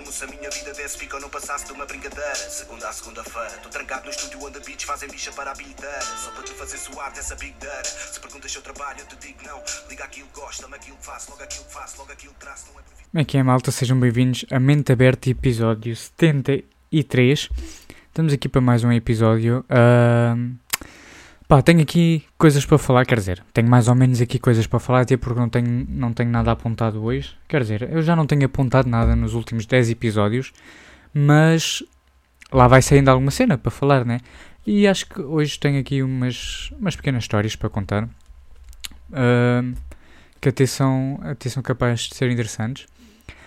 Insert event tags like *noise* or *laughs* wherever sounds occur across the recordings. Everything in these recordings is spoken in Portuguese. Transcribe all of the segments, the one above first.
como se a minha vida desse ou não passasse de uma brincadeira. Segunda à segunda-feira, tô trancado no estúdio onde beats fazem bicha para a bilheteira. Só para fazer suar dessa big. Se perguntas se eu trabalho, eu te digo não. Liga aquilo gosta-me, aquilo que faço, logo aquilo que faço, logo aquilo que traço, não é previsto. É que é, malta? Sejam bem-vindos a Mente Aberta, episódio 73. Estamos aqui para mais um episódio. Ahm, pá, tenho aqui coisas para falar, quer dizer, tenho mais ou menos aqui coisas para falar, até porque não tenho, não tenho nada apontado hoje. Quer dizer, eu já não tenho apontado nada nos últimos 10 episódios, mas lá vai saindo alguma cena para falar, né? E acho que hoje tenho aqui umas, umas pequenas histórias para contar. ahm, que até são, até são capazes de ser interessantes.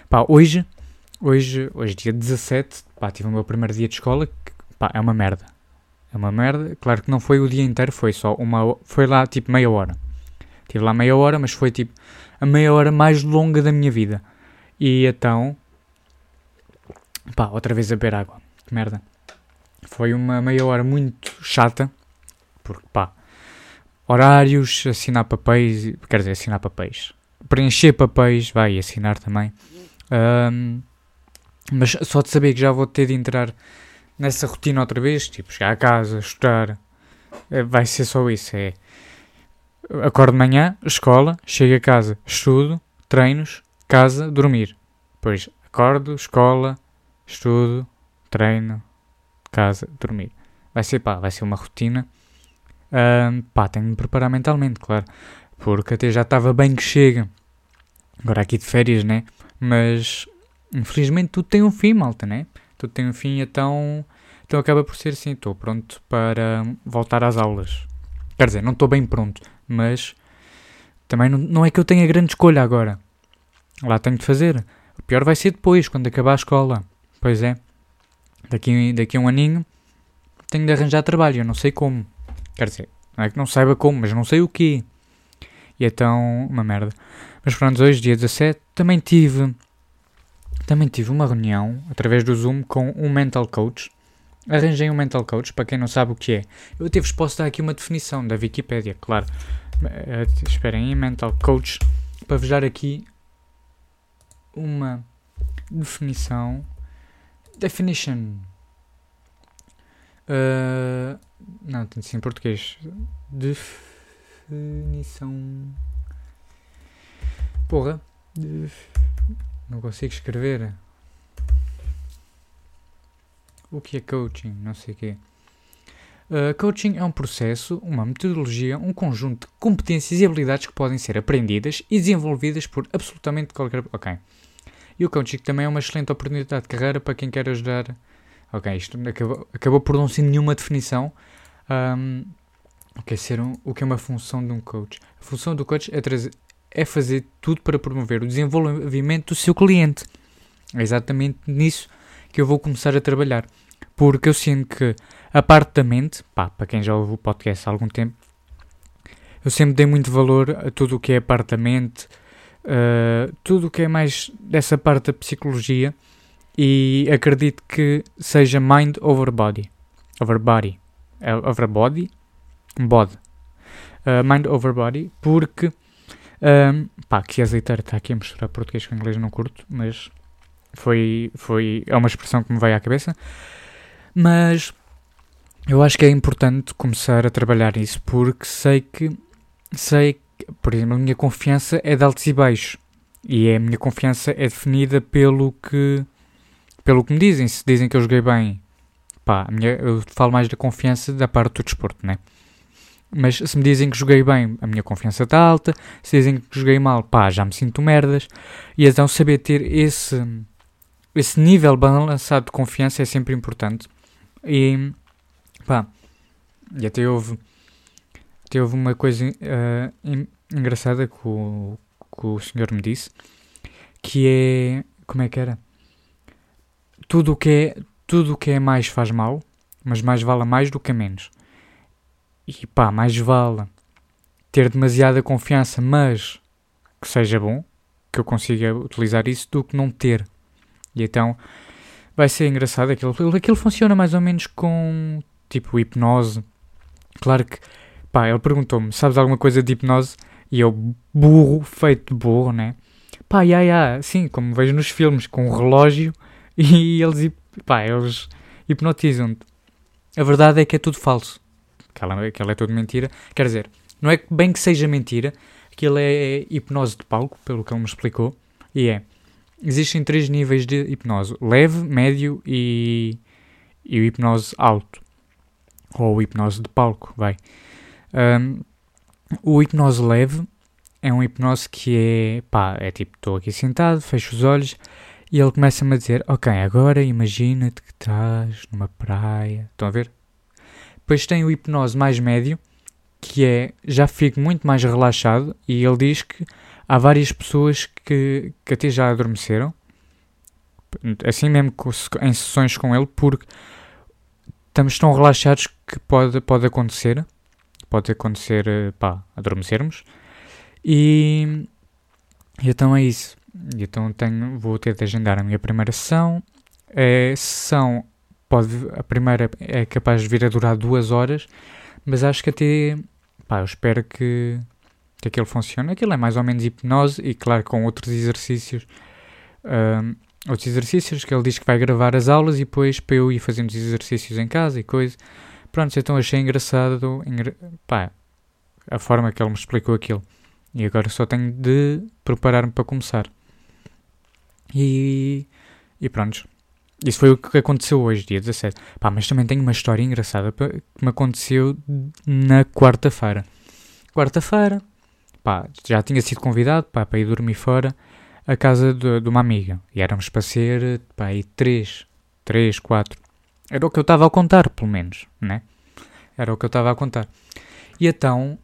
Pá, hoje, hoje, hoje dia 17, pá, tive o meu primeiro dia de escola, que, pá, é uma merda. É uma merda. Claro que não foi o dia inteiro, foi só uma, foi lá tipo meia hora. Tive lá meia hora, mas foi tipo a meia hora mais longa da minha vida. E então, pá, outra vez a beber água. Que merda. Foi uma meia hora muito chata, porque pá, horários, assinar papéis, quer dizer, assinar papéis, preencher papéis, vai, assinar também. Ahm, mas só de saber que já vou ter de entrar nessa rotina outra vez, tipo, chegar a casa, estudar, eh, vai ser só isso, é... Acordo de manhã, escola, chego a casa, estudo, treinos, casa, dormir. Depois acordo, escola, estudo, treino, casa, dormir. Vai ser pá, vai ser uma rotina. Ahm, pá, tenho de me preparar mentalmente, claro. Porque até já estava bem que chega. Agora aqui de férias, né? Mas infelizmente tudo tem um fim, malta, né? Tudo tem um fim, então, então acaba por ser assim. Estou pronto para voltar às aulas. Quer dizer, não estou bem pronto, mas também não, não é que eu tenha grande escolha agora. Lá tenho de fazer. O pior vai ser depois, quando acabar a escola. Pois é. Daqui, daqui a um aninho tenho de arranjar trabalho, eu não sei como. Quer dizer, não é que não saiba como, mas não sei o quê. E então, uma merda. Mas pronto, hoje, dia 17, também tive. Também tive uma reunião através do Zoom com um mental coach. Arranjei um mental coach, para quem não sabe o que é. Eu até vos posso dar aqui uma definição da Wikipédia, claro. Eh, esperem aí, mental coach, para vos dar aqui uma definição. Definition. Uh, não, tem de ser em português. Definição. Porra. Def- Não consigo escrever. O que é coaching? Não sei o quê. Uh, coaching é um processo, uma metodologia, um conjunto de competências e habilidades que podem ser aprendidas e desenvolvidas por absolutamente qualquer. Ok. E o coaching também é uma excelente oportunidade de carreira para quem quer ajudar Ok, isto acabou, acabou por não ser nenhuma definição. Ahm, o, que é ser um- o que é uma função de um coach? A função do coach é, trazer, é fazer tudo para promover o desenvolvimento do seu cliente. É exatamente nisso que eu vou começar a trabalhar. Porque eu sinto que a parte da mente, pá, para quem já ouve o podcast há algum tempo, eu sempre dei muito valor a tudo o que é a parte da mente, ah, tudo o que é mais dessa parte da psicologia e acredito que seja mind over body. Over body. É Over body? Body. Uh, mind over body, porque. Um, pá, que azeiteiro está aqui a misturar português com inglês, não curto, mas foi, foi. É uma expressão que me veio à cabeça. Mas eu acho que é importante começar a trabalhar isso, porque sei que. Sei que, por exemplo, a minha confiança é de altos e baixos. E a minha confiança é definida pelo que pelo que me dizem, se dizem que eu joguei bem, pá, minha- eu falo mais da confiança da parte do desporto, né? Mas se me dizem que joguei bem, a minha confiança está alta. Se dizem que joguei mal, pá, já me sinto merdas. E então saber ter esse, esse nível balançado de confiança é sempre importante. E, pá, e até houve, até houve uma coisa en- engraçada que o, que o senhor me disse, que é, como é que era? tudo o que é tudo o que é mais faz mal, mas mais vale mais do que a menos. E pá, mais vale ter demasiada confiança, mas que seja bom, que eu consiga utilizar isso, do que não ter. E então vai ser engraçado. Aquilo, aquilo funciona mais ou menos com tipo hipnose. Claro que, pá, ele perguntou-me: sabes alguma coisa de hipnose? E eu, burro, feito burro, né? Pá, ya, ya, sim, como vejo nos filmes, com um relógio *laughs* e eles, pá, eles hipnotizam-te. A verdade é que é tudo falso. Aquela, aquela é tudo mentira. Quer dizer, não é bem que seja mentira, aquilo é hipnose de palco, pelo que ele me explicou. E é, existem três níveis de hipnose: leve, médio e, e hipnose alto. Ou hipnose de palco, vai. Um, o hipnose leve é um hipnose que é, pá, é tipo, estou aqui sentado, fecho os olhos e ele começa-me a dizer, ok, agora imagina-te que estás numa praia, estão a ver? Depois tem o hipnose mais médio, que é, já fico muito mais relaxado e ele diz que há várias pessoas que, que até já adormeceram, assim mesmo em sessões com ele, porque estamos tão relaxados que pode, pode acontecer, pode acontecer, eh, pá, adormecermos. E, e então é isso. Então tenho, vou ter de agendar a minha primeira sessão. A sessão pode, a primeira é capaz de vir a durar duas horas, mas acho que até, pá, eu espero que, que aquilo funcione. Aquilo é mais ou menos hipnose e claro com outros exercícios. Um, outros exercícios que ele diz que vai gravar as aulas e depois para eu ir fazendo os exercícios em casa e coisa. Pronto, então achei engraçado engra... Pá, a forma que ele me explicou aquilo. E agora só tenho de preparar-me para começar. E, e pronto. Isso foi o que aconteceu hoje, dia 17. Pá, mas também tenho uma história engraçada que me aconteceu na quarta-feira. Quarta-feira, pá, já tinha sido convidado pá, para ir dormir fora a casa de, de uma amiga. E éramos para ser, pá, aí três, três, quatro. Era o que eu estava a contar, pelo menos, né? Era o que eu estava a contar. E então,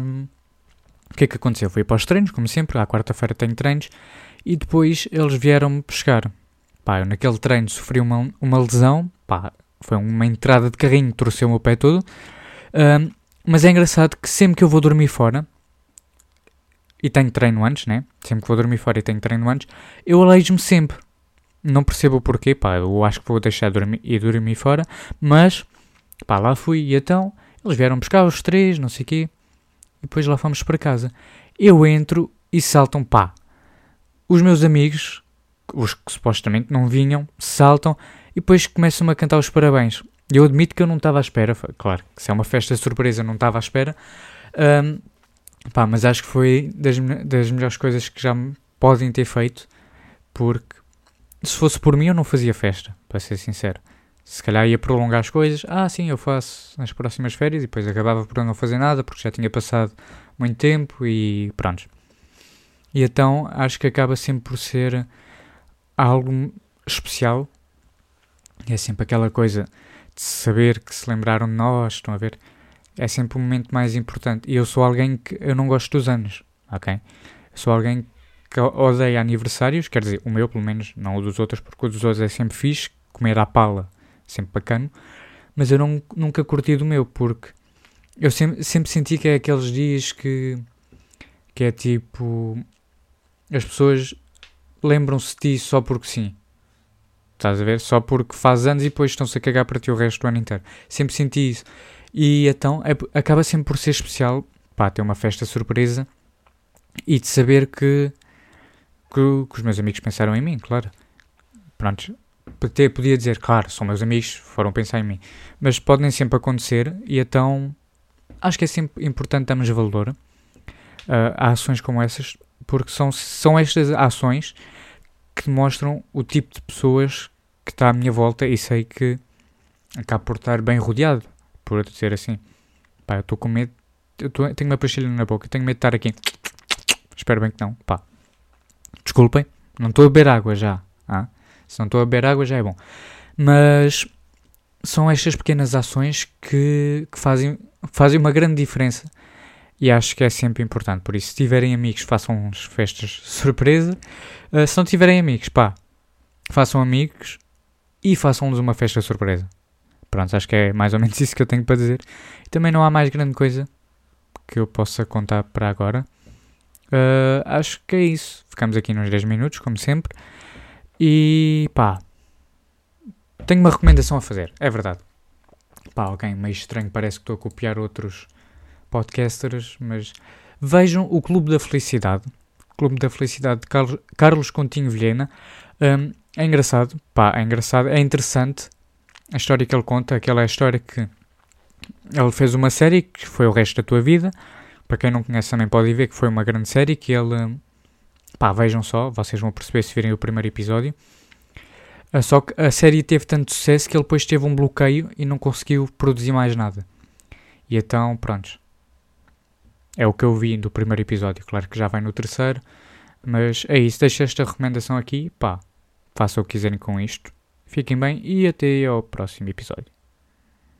um, o que é que aconteceu? Fui para os treinos, como sempre, à quarta-feira tenho treinos, e depois eles vieram-me pescar. Pá, eu naquele treino sofri uma, uma lesão, pá, foi uma entrada de carrinho, torceu o meu pé todo, um, mas é engraçado que sempre que eu vou dormir fora, e tenho treino antes, né? Sempre que vou dormir fora e tenho treino antes, eu aleijo-me sempre. Não percebo o porquê, pá, eu acho que vou deixar de dormir, e dormir fora, mas, pá, lá fui e então eles vieram buscar os três, não sei o quê, e depois lá fomos para casa. Eu entro e saltam, pá. Os meus amigos, os que supostamente não vinham, saltam e depois começam a cantar os parabéns. Eu admito que eu não estava à espera, claro, que se é uma festa surpresa, não estava à espera, um, pá, mas acho que foi das, das melhores coisas que já podem ter feito, porque se fosse por mim, eu não fazia festa, para ser sincero. Se calhar ia prolongar as coisas. Ah, sim, eu faço nas próximas férias e depois acabava por não fazer nada porque já tinha passado muito tempo e pronto. E então acho que acaba sempre por ser algo especial. É sempre aquela coisa de saber que se lembraram de nós, estão a ver? É sempre o momento mais importante. E eu sou alguém que eu não gosto dos anos, ok? Sou alguém que odeia aniversários, quer dizer, o meu pelo menos, não o dos outros, porque o dos outros é sempre fixe, comer à pala, sempre bacana, mas eu não, nunca curti do meu, porque eu sempre, sempre senti que é aqueles dias que, que é tipo, as pessoas lembram-se de ti só porque sim. Estás a ver? Só porque faz anos e depois estão-se a cagar para ti o resto do ano inteiro. Sempre senti isso. E então é, acaba sempre por ser especial, pá, ter uma festa surpresa e de saber que que, que os meus amigos pensaram em mim, claro. Pronto, até podia dizer, claro, são meus amigos, foram pensar em mim. Mas podem sempre acontecer e então acho que é sempre importante darmos valor uh, a ações como essas, porque são, são estas ações que mostram o tipo de pessoas que está à minha volta e sei que acabo por estar bem rodeado, por dizer assim. Pá, eu estou com medo, eu tô, tenho uma pastilha na boca, tenho medo de estar aqui. Espero bem que não, pá. Desculpem, não estou a beber água já. Ah? Se não estou a beber água já é bom. Mas são estas pequenas ações que, que fazem, fazem uma grande diferença e acho que é sempre importante. Por isso, se tiverem amigos, façam festas surpresa. Uh, se não tiverem amigos, pá, façam amigos e façam-lhes uma festa surpresa. Pronto, acho que é mais ou menos *laughs* isso que eu tenho para dizer. Também não há mais grande coisa que eu possa contar para agora. Uh, acho que é isso. Ficamos aqui nos 10 minutos, como sempre. E pá, tenho uma recomendação a fazer, é verdade. Pá, alguém meio estranho, parece que estou a copiar outros podcasters, mas vejam o Clube da Felicidade. Clube da Felicidade de Carlos, Carlos Continho Vilhena. Um, é engraçado, pá, é engraçado, é interessante a história que ele conta, aquela é a história que ele fez uma série que foi o resto da tua vida. Para quem não conhece também pode ver que foi uma grande série que ele pá, vejam só, vocês vão perceber se virem o primeiro episódio. Ah, só que a série teve tanto sucesso que ele depois teve um bloqueio e não conseguiu produzir mais nada. E então, pronto. É o que eu vi do primeiro episódio. Claro que já vai no terceiro. Mas é isso. Deixo esta recomendação aqui. Pá, façam o que quiserem com isto. Fiquem bem e até ao próximo episódio.